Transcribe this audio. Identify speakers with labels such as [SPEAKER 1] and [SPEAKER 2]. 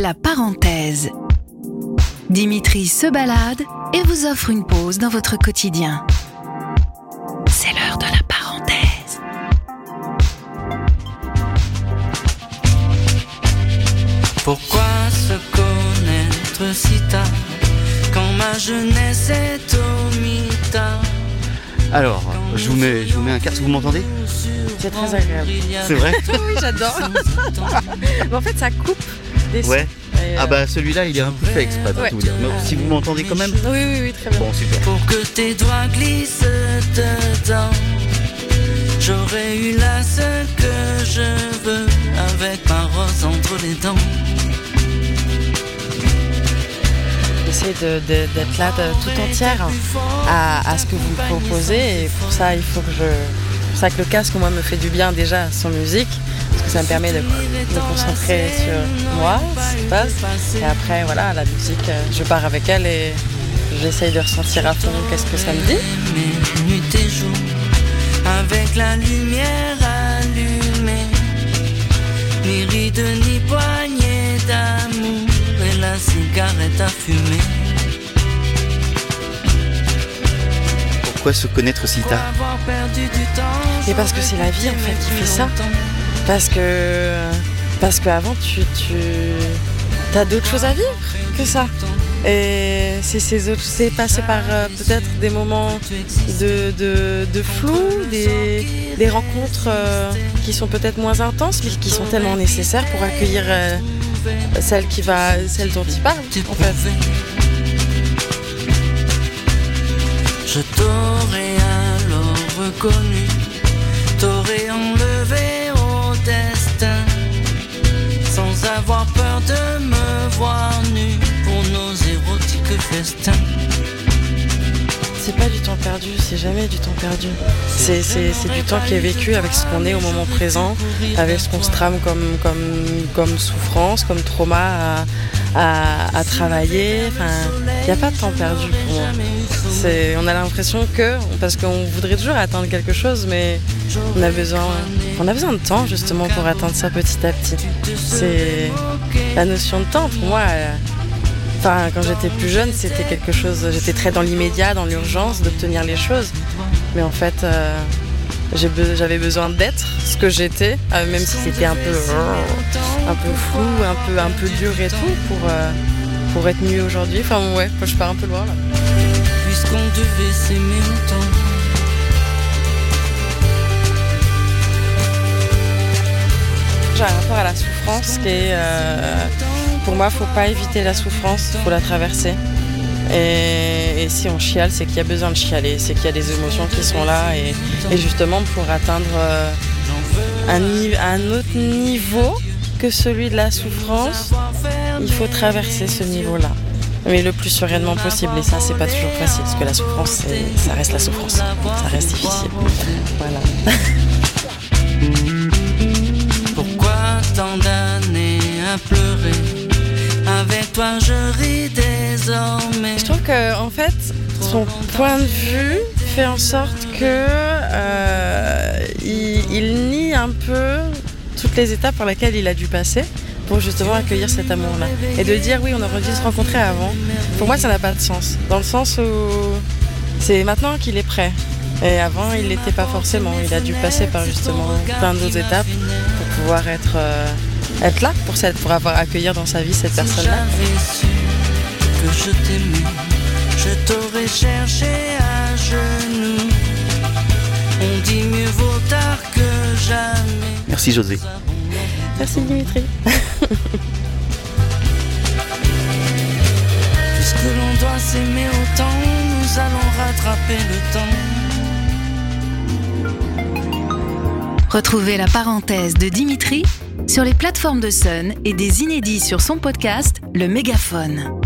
[SPEAKER 1] La parenthèse. Dimitri se balade et vous offre une pause dans votre quotidien. C'est l'heure de la parenthèse.
[SPEAKER 2] Pourquoi se connaître si tard quand ma jeunesse est au mitard
[SPEAKER 3] Alors, je vous mets, je vous mets un casque, vous m'entendez?
[SPEAKER 4] C'est très agréable.
[SPEAKER 3] C'est vrai?
[SPEAKER 4] Oui, j'adore. En fait, ça coupe
[SPEAKER 3] Ouais.
[SPEAKER 4] Et, euh,
[SPEAKER 3] Ah bah celui-là il est un peu fait exprès pour
[SPEAKER 4] Ouais.
[SPEAKER 3] tout vous dire. Mais si vous m'entendez quand même
[SPEAKER 4] Oui, oui, oui, très bien.
[SPEAKER 3] Bon super.
[SPEAKER 2] Pour que tes doigts glissent dedans J'aurais eu là ce que je veux Avec ma rose entre les dents
[SPEAKER 4] J'essaie de- de- d'être là de- tout entière à, à ce que vous me proposez. Et pour ça, il faut que je. Pour ça que le casque, moi, me fait du bien déjà sans musique. Parce que ça me permet de me concentrer sur moi, ce qui se passe. Et après, voilà, la musique, euh, je pars avec elle et j'essaye de ressentir à fond qu'est-ce que ça me dit.
[SPEAKER 2] Avec la lumière allumée Ni ni d'amour Et la cigarette à fumer
[SPEAKER 3] Pourquoi se connaître si tard?
[SPEAKER 4] Et parce que c'est la vie, en fait, qui fait ça. Parce que parce qu'avant tu, tu as d'autres choses à vivre que ça. Et c'est ces autres, c'est passé par euh, peut-être des moments de, de, de flou, des, des rencontres euh, qui sont peut-être moins intenses, mais qui sont tellement nécessaires pour accueillir euh, celle qui va, celle dont il parle. En fait.
[SPEAKER 2] Je t'aurais alors reconnu, t'aurais enlevé au destin, sans avoir peur de me voir nu pour nos érotiques festins.
[SPEAKER 4] C'est pas du temps perdu, c'est jamais du temps perdu. C'est, du temps qui est vécu avec ce qu'on est au moment présent, avec ce qu'on se trame comme, comme, comme souffrance, comme trauma à, à, à travailler. Enfin, il n'y a pas de temps perdu pour moi. On a l'impression que, parce qu'on voudrait toujours atteindre quelque chose, mais on a besoin, de temps justement pour atteindre ça petit à petit. C'est la notion de temps pour moi. quand j'étais plus jeune, c'était quelque chose. J'étais très dans l'immédiat, dans l'urgence d'obtenir les choses. Mais en fait, euh, j'avais besoin d'être ce que j'étais, euh, même si c'était un peu, un un peu, un peu dur et tout, pour, euh, pour être mieux aujourd'hui. Enfin, ouais, je pars un peu loin là.
[SPEAKER 2] Puisqu'on devait s'aimer.
[SPEAKER 4] J'ai un rapport à la souffrance qui est. euh, pour moi, faut pas éviter la souffrance, faut la traverser. Et, si on chiale, c'est qu'il y a besoin de chialer, c'est qu'il y a des émotions qui sont là. Et, justement, pour atteindre euh, un autre niveau que celui de la souffrance, il faut traverser ce niveau-là. Mais le plus sereinement possible. Et ça, c'est pas toujours facile, parce que la souffrance, ça reste la souffrance. Ça reste difficile. Voilà.
[SPEAKER 2] Pourquoi tant d'années à pleurer Avec toi je ris désormais
[SPEAKER 4] Je trouve que en fait, son point de vue fait en sorte que euh, il, il nie un peu toutes les étapes par lesquelles il a dû passer pour justement accueillir cet amour-là. Et de dire oui, on aurait dû se rencontrer avant. Pour moi, ça n'a pas de sens. Dans le sens où c'est maintenant qu'il est prêt. Et avant, il n'était pas forcément. Il a dû passer par justement plein d'autres étapes pour pouvoir être, euh, être là, pour, cette, pour avoir accueillir dans sa vie cette personne-là.
[SPEAKER 2] j'avais su que je t'aimais, je t'aurais cherché à genoux. On dit mieux vaut tard que jamais.
[SPEAKER 3] Merci José.
[SPEAKER 4] Merci Dimitri.
[SPEAKER 2] Puisque l'on doit s'aimer autant, nous allons rattraper le temps.
[SPEAKER 1] Retrouvez la parenthèse de Dimitri sur les plateformes de Sun et des inédits sur son podcast Le Mégaphone.